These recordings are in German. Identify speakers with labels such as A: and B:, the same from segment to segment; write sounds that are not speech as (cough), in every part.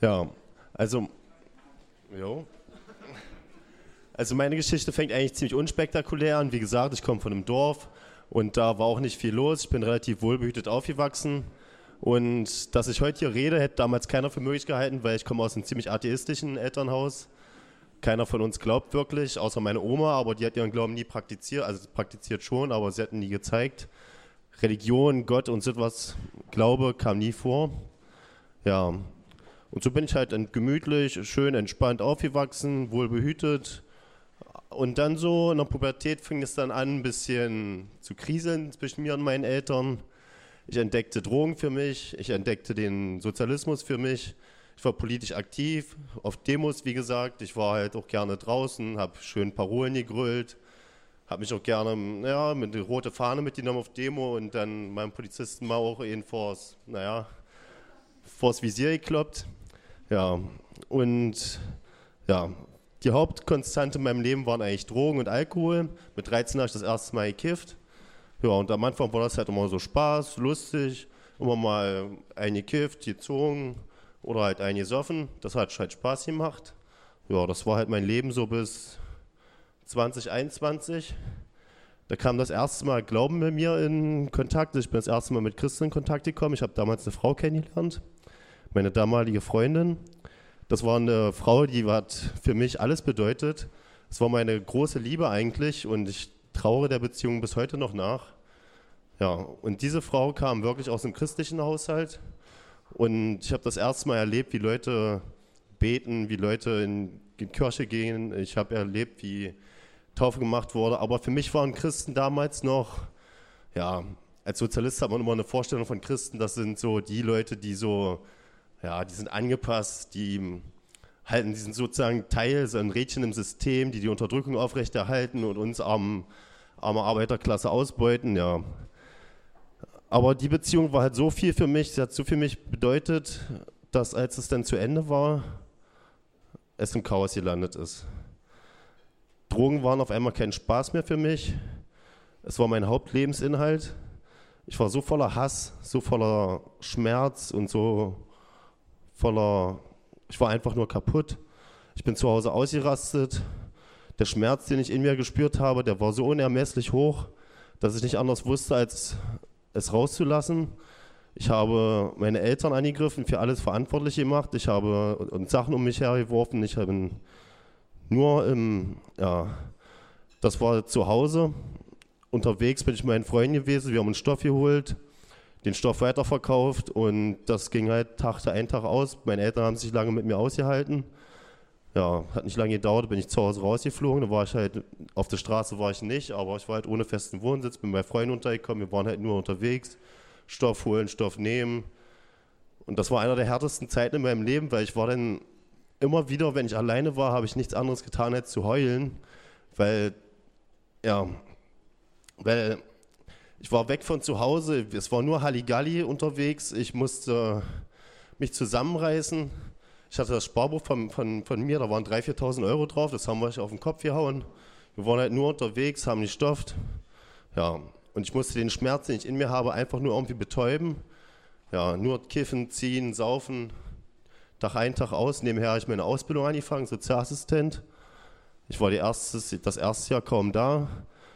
A: Ja, also, jo. Also meine Geschichte fängt eigentlich ziemlich unspektakulär an. Wie gesagt, ich komme von einem Dorf und da war auch nicht viel los. Ich bin relativ wohlbehütet aufgewachsen. Und dass ich heute hier rede, hätte damals keiner für möglich gehalten, weil ich komme aus einem ziemlich atheistischen Elternhaus. Keiner von uns glaubt wirklich, außer meine Oma, aber die hat ihren Glauben nie praktiziert, also praktiziert schon, aber sie hat ihn nie gezeigt. Religion, Gott und so etwas, Glaube kam nie vor. Ja, und so bin ich halt gemütlich, schön entspannt aufgewachsen, wohlbehütet. Und dann so in der Pubertät fing es dann an, ein bisschen zu kriseln zwischen mir und meinen Eltern. Ich entdeckte Drogen für mich, ich entdeckte den Sozialismus für mich. Ich war politisch aktiv, auf Demos, wie gesagt. Ich war halt auch gerne draußen, habe schön Parolen gegrüllt, habe mich auch gerne ja, mit der rote Fahne mitgenommen auf Demo und dann meinem Polizisten mal auch eben vors, naja, vors Visier gekloppt. Ja, und ja, die Hauptkonstante in meinem Leben waren eigentlich Drogen und Alkohol. Mit 13 habe ich das erste Mal gekifft. Ja, und am Anfang war das halt immer so Spaß, lustig, immer mal eingekifft, gezogen oder halt eingesoffen. Das hat halt Spaß gemacht. Ja, das war halt mein Leben so bis 2021. Da kam das erste Mal Glauben mit mir in Kontakt. Ich bin das erste Mal mit Christen in Kontakt gekommen. Ich habe damals eine Frau kennengelernt, meine damalige Freundin. Das war eine Frau, die hat für mich alles bedeutet. Es war meine große Liebe eigentlich und ich trauere der Beziehung bis heute noch nach. Ja, und diese Frau kam wirklich aus einem christlichen Haushalt und ich habe das erste Mal erlebt, wie Leute beten, wie Leute in die Kirche gehen. Ich habe erlebt, wie Taufe gemacht wurde. Aber für mich waren Christen damals noch, ja, als Sozialist hat man immer eine Vorstellung von Christen, das sind so die Leute, die so, ja, die sind angepasst, die halten, die sind sozusagen Teil, so ein Rädchen im System, die die Unterdrückung aufrechterhalten und uns armen, arme Arbeiterklasse ausbeuten, ja. Aber die Beziehung war halt so viel für mich, sie hat so viel für mich bedeutet, dass als es dann zu Ende war, es im Chaos gelandet ist. Drogen waren auf einmal kein Spaß mehr für mich. Es war mein Hauptlebensinhalt. Ich war so voller Hass, so voller Schmerz und so voller, ich war einfach nur kaputt. Ich bin zu Hause ausgerastet. Der Schmerz, den ich in mir gespürt habe, der war so unermesslich hoch, dass ich nicht anders wusste, als es rauszulassen. Ich habe meine Eltern angegriffen, für alles verantwortlich gemacht. Ich habe Sachen um mich hergeworfen. Ich habe nur im, ja, das war zu Hause. Unterwegs bin ich mit meinen Freunden gewesen. Wir haben uns Stoff geholt, den Stoff weiterverkauft und das ging halt Tag ein, Tag aus. Meine Eltern haben sich lange mit mir ausgehalten. Ja, hat nicht lange gedauert, bin ich zu Hause rausgeflogen. Da war ich halt, auf der Straße war ich nicht, aber ich war halt ohne festen Wohnsitz, bin bei Freunden untergekommen. Wir waren halt nur unterwegs. Stoff holen, Stoff nehmen. Und das war einer der härtesten Zeiten in meinem Leben, weil ich war dann immer wieder, wenn ich alleine war, habe ich nichts anderes getan, als zu heulen, weil, ja, weil ich war weg von zu Hause, es war nur Halligalli unterwegs, ich musste mich zusammenreißen. Ich hatte das Sparbuch von, von, von mir, da waren 3.000, 4.000 Euro drauf, das haben wir auf den Kopf gehauen. Wir waren halt nur unterwegs, haben gestofft. Ja, und ich musste den Schmerz, den ich in mir habe, einfach nur irgendwie betäuben. Ja, nur kiffen, ziehen, saufen. Tag ein, Tag aus. Nebenher habe ich meine Ausbildung angefangen, Sozialassistent. Ich war erste, das erste Jahr kaum da.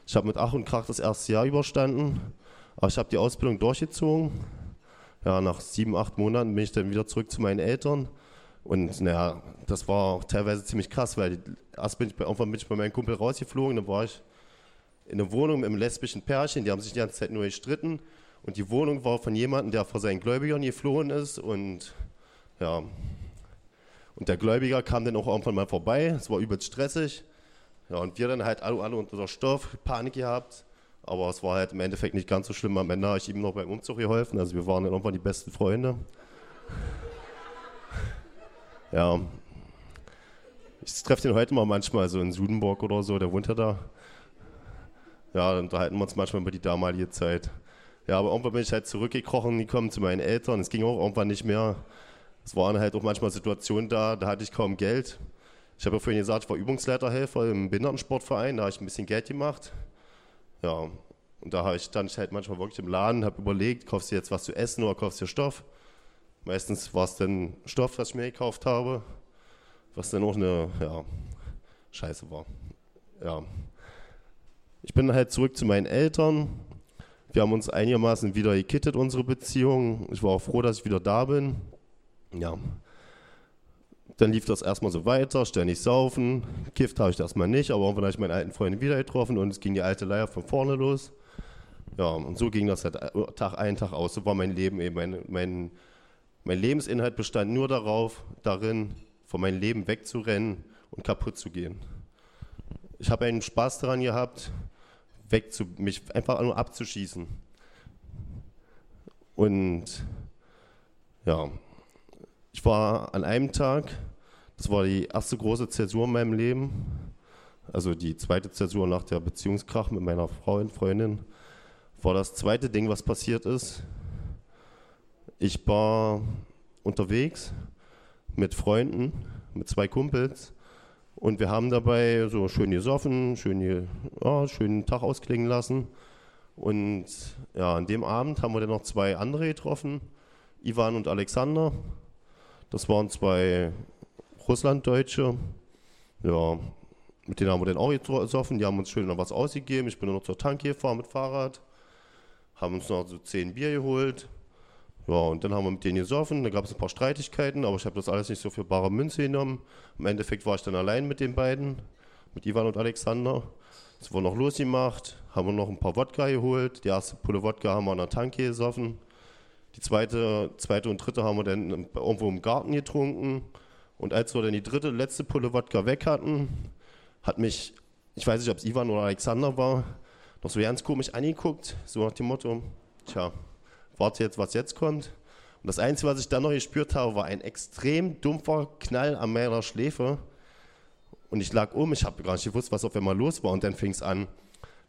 A: Ich habe mit Ach und Krach das erste Jahr überstanden. Aber ich habe die Ausbildung durchgezogen. Ja, nach sieben, acht Monaten bin ich dann wieder zurück zu meinen Eltern. Und naja, das war auch teilweise ziemlich krass, weil erst bin ich bei, irgendwann bin ich bei meinem Kumpel rausgeflogen, dann war ich in einer Wohnung mit einem lesbischen Pärchen, die haben sich die ganze Zeit nur gestritten. Und die Wohnung war von jemandem, der vor seinen Gläubigern geflohen ist. Und ja, und der Gläubiger kam dann auch irgendwann mal vorbei. Es war übelst stressig. Ja, und wir dann halt alle, alle unter Stoff, Panik gehabt. Aber es war halt im Endeffekt nicht ganz so schlimm. Am Ende habe ich ihm noch beim Umzug geholfen. Also wir waren dann irgendwann die besten Freunde. (laughs) Ja. Ich treffe den heute mal manchmal so in Sudenburg oder so, der wohnt ja da. Ja, dann unterhalten wir uns manchmal über die damalige Zeit. Ja, aber irgendwann bin ich halt zurückgekrochen, gekommen zu meinen Eltern. Es ging auch irgendwann nicht mehr. Es waren halt auch manchmal Situationen da, da hatte ich kaum Geld. Ich habe ja vorhin gesagt, ich war Übungsleiterhelfer im Behindertensportverein, da habe ich ein bisschen Geld gemacht. Ja, und da ich, stand ich halt manchmal wirklich im Laden, habe überlegt, kaufst du jetzt was zu essen oder kaufst du Stoff? Meistens war es dann Stoff, was ich mir gekauft habe, was dann auch eine ja, Scheiße war. Ja. Ich bin halt zurück zu meinen Eltern. Wir haben uns einigermaßen wieder gekittet, unsere Beziehung. Ich war auch froh, dass ich wieder da bin. Ja. Dann lief das erstmal so weiter, ständig saufen. Kifft habe ich erstmal nicht, aber irgendwann habe ich meinen alten Freund wieder getroffen und es ging die alte Leier von vorne los. Ja, und so ging das halt Tag ein, Tag aus. So war mein Leben eben. Mein, mein, mein Lebensinhalt bestand nur darauf, darin, von meinem Leben wegzurennen und kaputt zu gehen. Ich habe einen Spaß daran gehabt, weg zu, mich einfach nur abzuschießen. Und ja, ich war an einem Tag, das war die erste große Zäsur in meinem Leben, also die zweite Zäsur nach der Beziehungskrach mit meiner Frau und Freundin, war das zweite Ding, was passiert ist. Ich war unterwegs mit Freunden, mit zwei Kumpels und wir haben dabei so schön gesoffen, schön, ja, schönen Tag ausklingen lassen. Und ja, an dem Abend haben wir dann noch zwei andere getroffen, Ivan und Alexander. Das waren zwei Russlanddeutsche. Ja, mit denen haben wir dann auch gesoffen. Die haben uns schön noch was ausgegeben. Ich bin nur noch zur Tanke gefahren mit Fahrrad. Haben uns noch so zehn Bier geholt. Ja, und dann haben wir mit denen gesoffen, da gab es ein paar Streitigkeiten, aber ich habe das alles nicht so für bare Münze genommen. Im Endeffekt war ich dann allein mit den beiden, mit Ivan und Alexander. Es wurde noch losgemacht, haben wir noch ein paar Wodka geholt. Die erste Pulle Wodka haben wir an der Tanke gesoffen. Die zweite, zweite und dritte haben wir dann irgendwo im Garten getrunken. Und als wir dann die dritte, letzte Pulle Wodka weg hatten, hat mich, ich weiß nicht, ob es Ivan oder Alexander war, noch so ganz komisch angeguckt, so nach dem Motto, tja, warte jetzt, was jetzt kommt. Und das Einzige, was ich dann noch gespürt habe, war ein extrem dumpfer Knall an meiner Schläfe. Und ich lag um, ich habe gar nicht gewusst, was auf einmal los war. Und dann fing es an,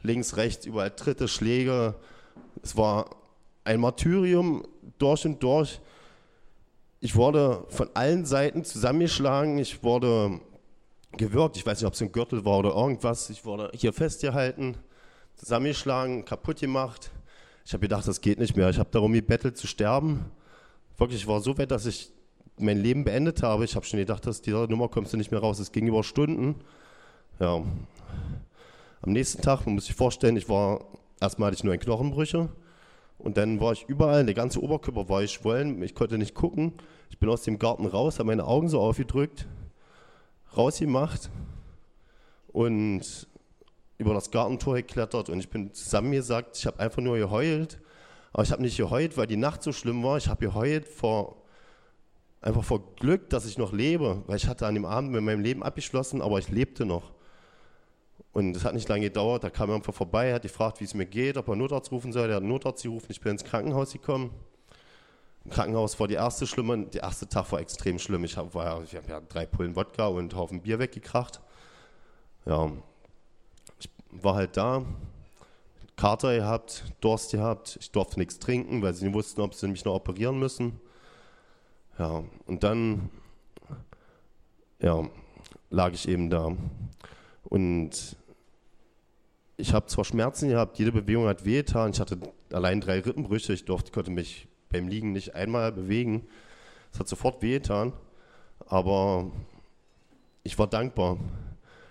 A: links, rechts, überall dritte Schläge. Es war ein Martyrium durch und durch. Ich wurde von allen Seiten zusammengeschlagen. Ich wurde gewürgt. Ich weiß nicht, ob es ein Gürtel war oder irgendwas. Ich wurde hier festgehalten, zusammengeschlagen, kaputt gemacht. Ich habe gedacht, das geht nicht mehr. Ich habe darum gebettelt zu sterben. Wirklich, ich war so weit, dass ich mein Leben beendet habe. Ich habe schon gedacht, dass dieser Nummer kommst du nicht mehr raus. Es ging über Stunden. Ja. Am nächsten Tag, man muss sich vorstellen, ich war, erstmal hatte ich nur ein Knochenbrüche. Und dann war ich überall, der ganze Oberkörper war ich schwollen, ich konnte nicht gucken. Ich bin aus dem Garten raus, habe meine Augen so aufgedrückt, rausgemacht und über das Gartentor geklettert und ich bin zusammengesagt, ich habe einfach nur geheult. Aber ich habe nicht geheult, weil die Nacht so schlimm war. Ich habe geheult vor, einfach vor Glück, dass ich noch lebe, weil ich hatte an dem Abend mit meinem Leben abgeschlossen, aber ich lebte noch. Und es hat nicht lange gedauert, da kam er einfach vorbei, hat gefragt, wie es mir geht, ob er Notarzt rufen soll. Er hat Notarzt gerufen, ich bin ins Krankenhaus gekommen. Im Krankenhaus war die erste schlimme, der erste Tag war extrem schlimm. Ich habe hab ja drei Pullen Wodka und einen Haufen Bier weggekracht. Ja, war halt da, Kater gehabt, Durst gehabt, ich durfte nichts trinken, weil sie nicht wussten, ob sie mich noch operieren müssen. Ja, und dann ja, lag ich eben da. Und ich habe zwar Schmerzen gehabt, jede Bewegung hat wehgetan, ich hatte allein drei Rippenbrüche, ich durfte, konnte mich beim Liegen nicht einmal bewegen. Es hat sofort wehgetan, aber ich war dankbar.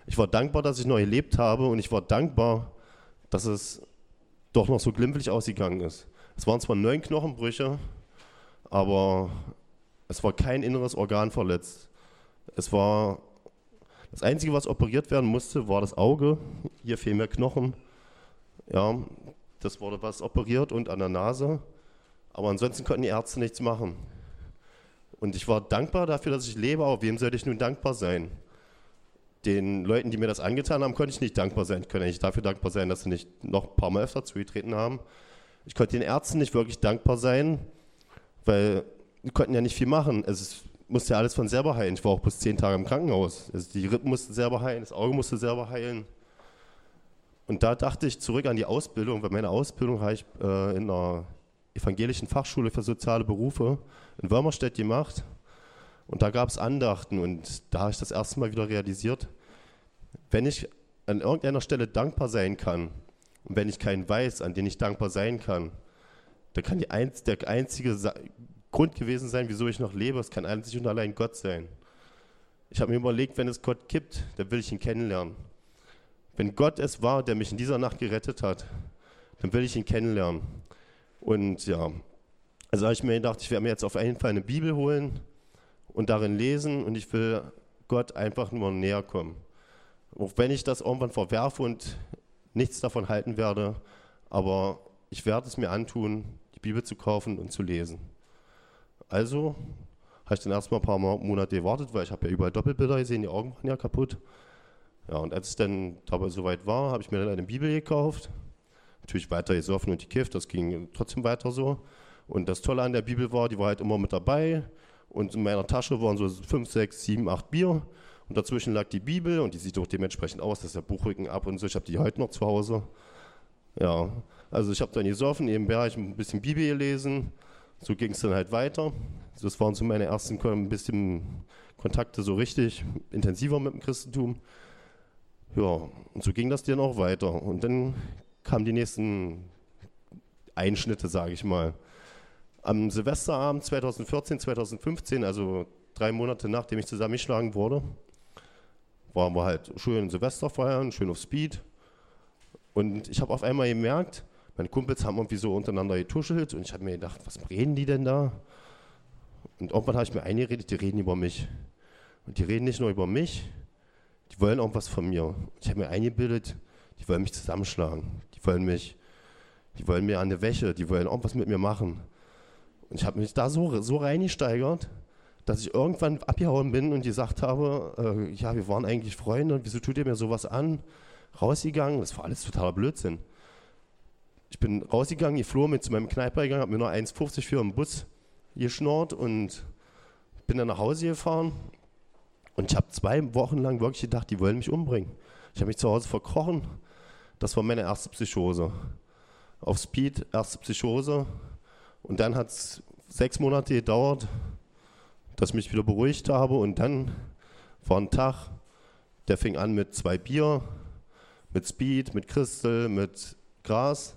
A: Ich war dankbar, dass ich noch gelebt habe und ich war dankbar, dass es doch noch so glimpflich ausgegangen ist. Es waren zwar neun Knochenbrüche, aber es war kein inneres Organ verletzt. Es war das Einzige, was operiert werden musste, war das Auge. Hier fehlen mehr Knochen. Ja, das wurde was operiert und an der Nase. Aber ansonsten konnten die Ärzte nichts machen. Und ich war dankbar dafür, dass ich lebe, aber wem sollte ich nun dankbar sein? den Leuten, die mir das angetan haben, konnte ich nicht dankbar sein. Ich konnte eigentlich dafür dankbar sein, dass sie nicht noch ein paar Mal öfter zugetreten haben. Ich konnte den Ärzten nicht wirklich dankbar sein, weil die konnten ja nicht viel machen. Es musste alles von selber heilen. Ich war auch bis zehn Tage im Krankenhaus. Also die Rippen mussten selber heilen, das Auge musste selber heilen. Und da dachte ich zurück an die Ausbildung, weil meine Ausbildung habe ich äh, in einer evangelischen Fachschule für soziale Berufe in Wörmerstedt gemacht. Und da gab es Andachten und da habe ich das erste Mal wieder realisiert, wenn ich an irgendeiner Stelle dankbar sein kann und wenn ich keinen weiß, an den ich dankbar sein kann, dann kann die ein, der einzige Grund gewesen sein, wieso ich noch lebe. Es kann einzig und allein Gott sein. Ich habe mir überlegt, wenn es Gott gibt, dann will ich ihn kennenlernen. Wenn Gott es war, der mich in dieser Nacht gerettet hat, dann will ich ihn kennenlernen. Und ja, also habe ich mir gedacht, ich werde mir jetzt auf jeden Fall eine Bibel holen und darin lesen und ich will Gott einfach nur näher kommen. Auch wenn ich das irgendwann verwerfe und nichts davon halten werde, aber ich werde es mir antun, die Bibel zu kaufen und zu lesen. Also habe ich dann erstmal ein paar Monate gewartet, weil ich habe ja überall Doppelbilder gesehen, die Augen waren ja kaputt. Ja, und als es dann dabei soweit war, habe ich mir dann eine Bibel gekauft. Natürlich weiter gesoffen und gekifft, das ging trotzdem weiter so. Und das Tolle an der Bibel war, die war halt immer mit dabei. Und in meiner Tasche waren so fünf, sechs, sieben, acht Bier. Und dazwischen lag die Bibel und die sieht auch dementsprechend aus, dass der Buchrücken ab und so. Ich habe die heute noch zu Hause. Ja, also ich habe dann gesoffen, nebenbei ich ein bisschen Bibel gelesen. So ging es dann halt weiter. Das waren so meine ersten ein bisschen Kontakte so richtig intensiver mit dem Christentum. Ja, und so ging das dann auch weiter. Und dann kamen die nächsten Einschnitte, sage ich mal. Am Silvesterabend 2014, 2015, also drei Monate nachdem ich zusammengeschlagen wurde, waren wir halt schön Silvester feiern, schön auf Speed. Und ich habe auf einmal gemerkt, meine Kumpels haben irgendwie so untereinander getuschelt und ich habe mir gedacht, was reden die denn da? Und irgendwann habe ich mir eingeredet, die reden über mich. Und die reden nicht nur über mich, die wollen irgendwas von mir. Ich habe mir eingebildet, die wollen mich zusammenschlagen. Die wollen mich, die wollen mir an der Wäsche, die wollen irgendwas mit mir machen. Und ich habe mich da so, so reingesteigert, dass ich irgendwann abgehauen bin und gesagt habe, äh, ja, wir waren eigentlich Freunde und wieso tut ihr mir sowas an? Rausgegangen, das war alles totaler Blödsinn. Ich bin rausgegangen, ich floh mit zu meinem Kneiper gegangen, habe mir nur 1,50 für einen Bus geschnort und bin dann nach Hause gefahren. Und ich habe zwei Wochen lang wirklich gedacht, die wollen mich umbringen. Ich habe mich zu Hause verkrochen. Das war meine erste Psychose. Auf Speed, erste Psychose, und dann hat es sechs Monate gedauert, dass ich mich wieder beruhigt habe. Und dann war ein Tag, der fing an mit zwei Bier, mit Speed, mit Crystal, mit Gras.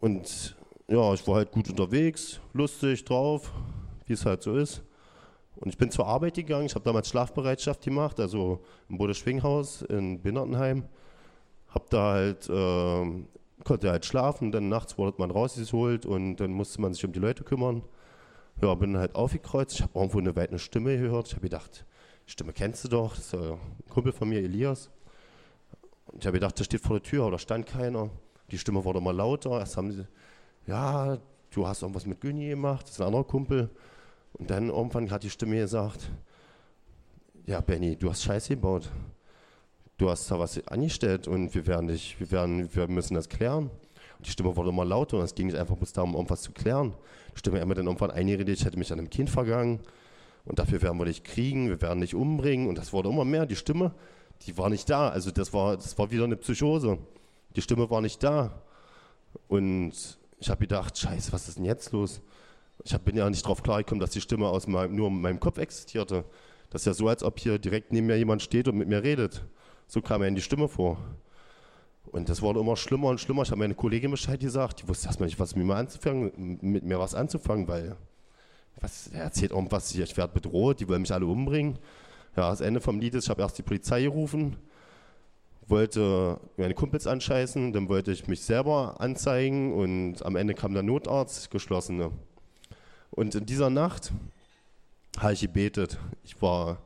A: Und ja, ich war halt gut unterwegs, lustig drauf, wie es halt so ist. Und ich bin zur Arbeit gegangen. Ich habe damals Schlafbereitschaft gemacht, also im Bode-Schwinghaus in Binnertenheim. Habe da halt äh, konnte halt schlafen, dann nachts wurde man rausgeholt und dann musste man sich um die Leute kümmern. Ja, bin halt aufgekreuzt, ich habe irgendwo eine weite Stimme gehört. Ich habe gedacht, die Stimme kennst du doch, das ist ein Kumpel von mir, Elias. Und ich habe gedacht, der steht vor der Tür, aber da stand keiner. Die Stimme wurde mal lauter. Erst haben sie, ja, du hast irgendwas mit Günni gemacht, das ist ein anderer Kumpel. Und dann irgendwann hat die Stimme gesagt, ja, Benny, du hast Scheiße gebaut du hast da was angestellt und wir werden dich, wir werden, wir müssen das klären. Und die Stimme wurde immer lauter und es ging nicht einfach bloß darum, irgendwas zu klären. Die Stimme mir dann irgendwann eingeredet, ich hätte mich an einem Kind vergangen und dafür werden wir dich kriegen, wir werden dich umbringen und das wurde immer mehr. Die Stimme, die war nicht da. Also das war, das war wieder eine Psychose. Die Stimme war nicht da. Und ich habe gedacht, scheiße, was ist denn jetzt los? Ich bin ja nicht drauf klargekommen, dass die Stimme aus meinem, nur in meinem Kopf existierte. Das ist ja so, als ob hier direkt neben mir jemand steht und mit mir redet. So kam er in die Stimme vor. Und das wurde immer schlimmer und schlimmer. Ich habe meine Kollegin Bescheid gesagt, die wusste erstmal nicht, was mit mir anzufangen, mit mir was anzufangen, weil was, er erzählt irgendwas, ich werde bedroht, die wollen mich alle umbringen. Ja, das Ende vom Lied ist, ich habe erst die Polizei gerufen, wollte meine Kumpels anscheißen, dann wollte ich mich selber anzeigen und am Ende kam der Notarzt, geschlossene. Und in dieser Nacht habe ich gebetet. Ich war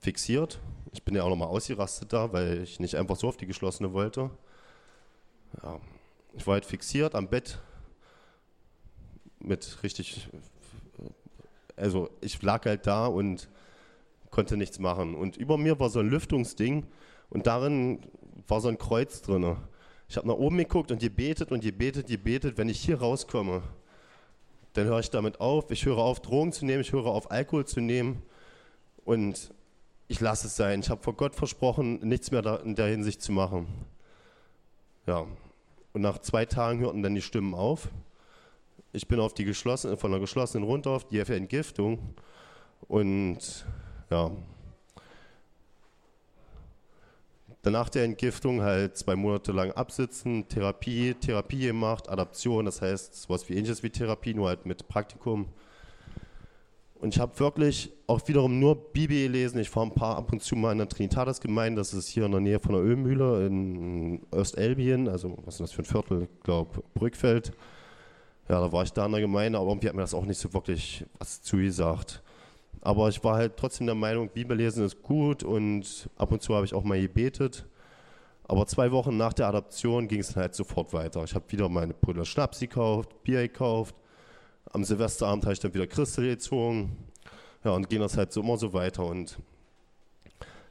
A: fixiert. Ich bin ja auch nochmal ausgerastet da, weil ich nicht einfach so auf die geschlossene wollte. Ja, ich war halt fixiert am Bett mit richtig, also ich lag halt da und konnte nichts machen. Und über mir war so ein Lüftungsding und darin war so ein Kreuz drin. Ich habe nach oben geguckt und gebetet und gebetet, gebetet, wenn ich hier rauskomme, dann höre ich damit auf. Ich höre auf, Drogen zu nehmen, ich höre auf, Alkohol zu nehmen. Und ich lasse es sein. Ich habe vor Gott versprochen, nichts mehr in der Hinsicht zu machen. Ja. Und nach zwei Tagen hörten dann die Stimmen auf. Ich bin auf die geschlossene, von der geschlossenen runter auf die Entgiftung. Und ja, Danach der Entgiftung halt zwei Monate lang absitzen, Therapie, Therapie gemacht, Adaption, das heißt sowas wie ähnliches wie Therapie, nur halt mit Praktikum. Und ich habe wirklich auch wiederum nur Bibel gelesen. Ich fahre ein paar ab und zu mal in der Trinitatis-Gemeinde. Das ist hier in der Nähe von der Ölmühle in Ostelbien. Also, was ist das für ein Viertel? Ich glaube, Brückfeld. Ja, da war ich da in der Gemeinde, aber irgendwie hat mir das auch nicht so wirklich was zugesagt. Aber ich war halt trotzdem der Meinung, Bibel lesen ist gut und ab und zu habe ich auch mal gebetet. Aber zwei Wochen nach der Adaption ging es halt sofort weiter. Ich habe wieder meine Brüder Schnaps gekauft, Bier gekauft am Silvesterabend habe ich dann wieder Christel gezogen. Ja, und ging das halt so immer so weiter. Und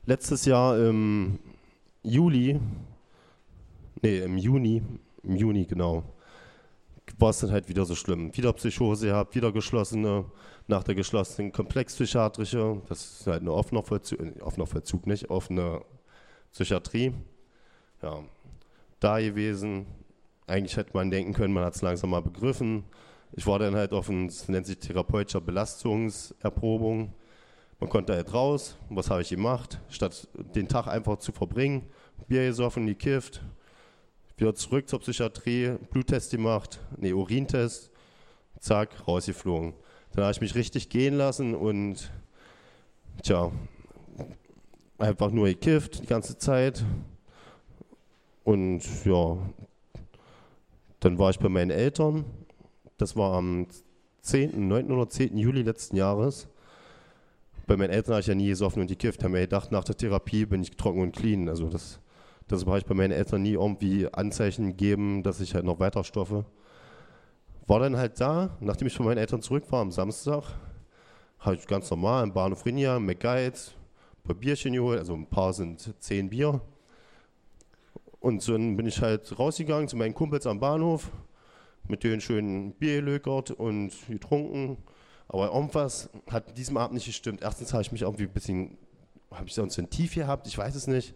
A: letztes Jahr im Juli, nee, im Juni, im Juni genau, war es dann halt wieder so schlimm. Wieder Psychose gehabt, wieder geschlossene, nach der geschlossenen Komplexpsychiatrische, das ist halt eine offener Vollzug, äh, offener Vollzug nicht, offene Psychiatrie. Ja, da gewesen. Eigentlich hätte man denken können, man hat es langsam mal begriffen ich war dann halt auf ein, nennt sich therapeutischer Belastungserprobung. Man konnte halt raus. Was habe ich gemacht? Statt den Tag einfach zu verbringen, Bier gesoffen, gekifft, wieder zurück zur Psychiatrie, Bluttest gemacht, nee, Urintest, zack, rausgeflogen. Dann habe ich mich richtig gehen lassen und, tja, einfach nur gekifft die ganze Zeit. Und ja, dann war ich bei meinen Eltern das war am 10., 9. oder 10. Juli letzten Jahres. Bei meinen Eltern habe ich ja nie gesoffen und gekifft. Haben mir gedacht, nach der Therapie bin ich trocken und clean. Also das, das habe ich bei meinen Eltern nie irgendwie Anzeichen gegeben, dass ich halt noch weiter stoffe. War dann halt da, nachdem ich von meinen Eltern zurück war am Samstag, habe ich ganz normal im Bahnhof Rinja, McGuides, ein paar Bierchen geholt, also ein paar sind zehn Bier. Und dann bin ich halt rausgegangen zu meinen Kumpels am Bahnhof, mit denen schön Bier gelökert und getrunken. Aber irgendwas hat diesem Abend nicht gestimmt. Erstens habe ich mich irgendwie ein bisschen, habe ich sonst ein Tief gehabt, ich weiß es nicht.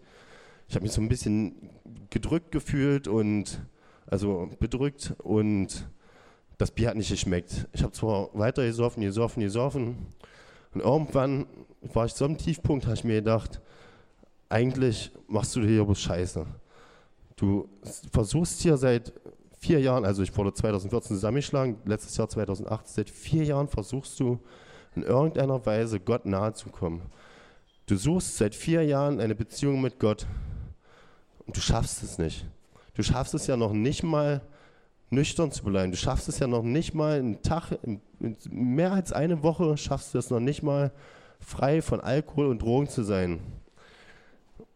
A: Ich habe mich so ein bisschen gedrückt gefühlt und, also bedrückt und das Bier hat nicht geschmeckt. Ich habe zwar weiter gesoffen, gesoffen, gesoffen und irgendwann war ich so am Tiefpunkt, habe ich mir gedacht, eigentlich machst du hier bloß Scheiße. Du versuchst hier seit vier Jahren, also ich wurde 2014 zusammengeschlagen, letztes Jahr 2008, seit vier Jahren versuchst du in irgendeiner Weise Gott nahe zu kommen. Du suchst seit vier Jahren eine Beziehung mit Gott und du schaffst es nicht. Du schaffst es ja noch nicht mal nüchtern zu bleiben. Du schaffst es ja noch nicht mal einen Tag, mehr als eine Woche schaffst du es noch nicht mal frei von Alkohol und Drogen zu sein.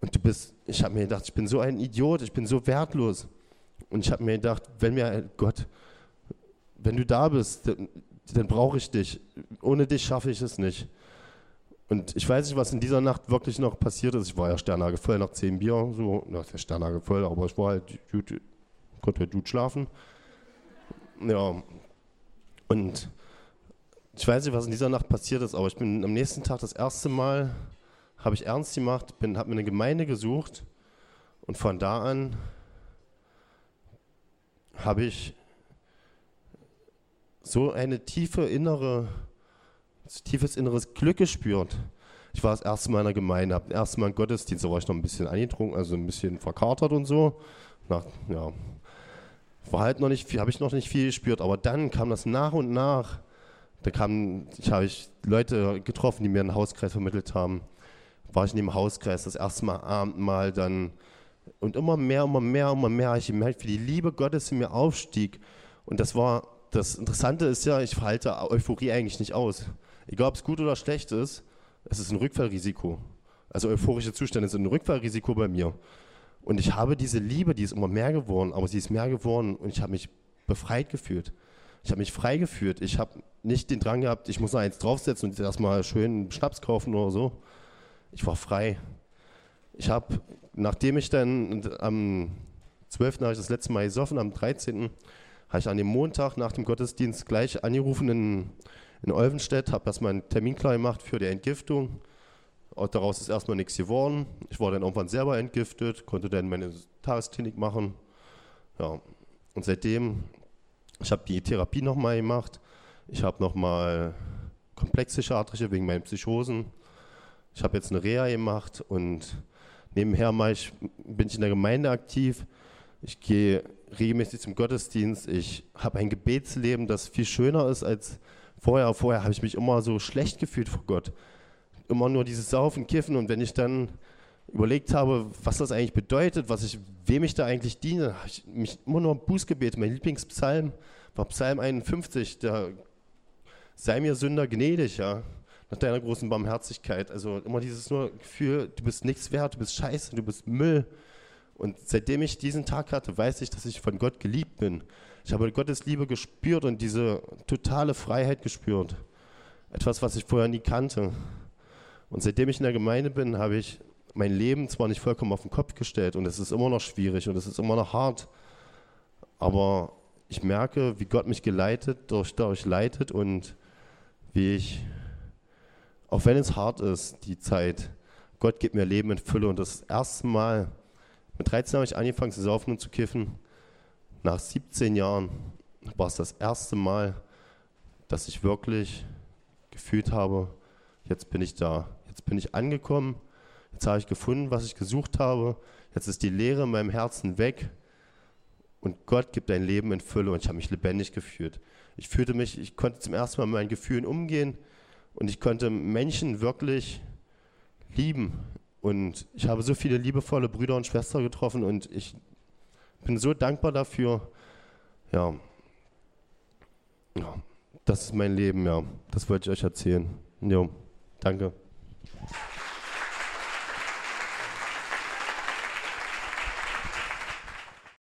A: Und du bist, ich habe mir gedacht, ich bin so ein Idiot, ich bin so wertlos. Und ich habe mir gedacht, wenn mir Gott, wenn du da bist, dann, dann brauche ich dich. Ohne dich schaffe ich es nicht. Und ich weiß nicht, was in dieser Nacht wirklich noch passiert ist. Ich war ja Sternage voll nach zehn Bier, so, na, ja Sternage voll, aber ich war halt gut, konnte halt gut schlafen. Ja. Und ich weiß nicht, was in dieser Nacht passiert ist, aber ich bin am nächsten Tag das erste Mal, habe ich ernst gemacht, habe mir eine Gemeinde gesucht und von da an habe ich so eine tiefe innere, tiefes inneres Glück gespürt. Ich war das erste Mal in der Gemeinde, habe das erste Mal im Gottesdienst, da war ich noch ein bisschen angetrunken, also ein bisschen verkatert und so. Nach, ja, war halt noch nicht viel, habe ich noch nicht viel gespürt, aber dann kam das nach und nach. Da kamen, ich habe ich Leute getroffen, die mir einen Hauskreis vermittelt haben. War ich in dem Hauskreis das erste Mal Abendmahl, dann und immer mehr, immer mehr, immer mehr habe ich gemerkt, wie die Liebe Gottes in mir aufstieg. Und das war, das Interessante ist ja, ich verhalte Euphorie eigentlich nicht aus. Egal, ob es gut oder schlecht ist, es ist ein Rückfallrisiko. Also euphorische Zustände sind ein Rückfallrisiko bei mir. Und ich habe diese Liebe, die ist immer mehr geworden, aber sie ist mehr geworden und ich habe mich befreit gefühlt. Ich habe mich frei gefühlt. Ich habe nicht den Drang gehabt, ich muss noch eins draufsetzen und erstmal schön Schnaps kaufen oder so. Ich war frei. Ich habe nachdem ich dann am 12. habe ich das letzte Mal gesoffen, am 13. habe ich an dem Montag nach dem Gottesdienst gleich angerufen in, in Olvenstedt, habe erstmal einen Termin klar gemacht für die Entgiftung. Und daraus ist erstmal nichts geworden. Ich war dann irgendwann selber entgiftet, konnte dann meine Tagesklinik machen. Ja. Und seitdem, ich habe die Therapie nochmal gemacht. Ich habe nochmal komplex psychiatrische wegen meinen Psychosen. Ich habe jetzt eine Reha gemacht und Nebenher ich, bin ich in der Gemeinde aktiv. Ich gehe regelmäßig zum Gottesdienst. Ich habe ein Gebetsleben, das viel schöner ist als vorher. Vorher habe ich mich immer so schlecht gefühlt vor Gott. Immer nur dieses Saufen, Kiffen. Und wenn ich dann überlegt habe, was das eigentlich bedeutet, was ich, wem ich da eigentlich diene, habe ich mich immer nur Bußgebet. Mein Lieblingspsalm war Psalm 51, der sei mir Sünder gnädig, ja, nach deiner großen Barmherzigkeit. Also immer dieses nur Gefühl, du bist nichts wert, du bist scheiße, du bist Müll. Und seitdem ich diesen Tag hatte, weiß ich, dass ich von Gott geliebt bin. Ich habe Gottes Liebe gespürt und diese totale Freiheit gespürt. Etwas, was ich vorher nie kannte. Und seitdem ich in der Gemeinde bin, habe ich mein Leben zwar nicht vollkommen auf den Kopf gestellt und es ist immer noch schwierig und es ist immer noch hart, aber ich merke, wie Gott mich geleitet, durch, dadurch leitet und wie ich, auch wenn es hart ist, die Zeit, Gott gibt mir Leben in Fülle und das erste Mal, mit 13 habe ich angefangen zu saufen und zu kiffen, nach 17 Jahren war es das erste Mal, dass ich wirklich gefühlt habe, jetzt bin ich da, jetzt bin ich angekommen Jetzt habe ich gefunden, was ich gesucht habe. Jetzt ist die Leere in meinem Herzen weg. Und Gott gibt dein Leben in Fülle und ich habe mich lebendig gefühlt. Ich fühlte mich, ich konnte zum ersten Mal mit meinen Gefühlen umgehen und ich konnte Menschen wirklich lieben. Und ich habe so viele liebevolle Brüder und Schwestern getroffen und ich bin so dankbar dafür. Ja, ja das ist mein Leben, ja. Das wollte ich euch erzählen. Jo, danke.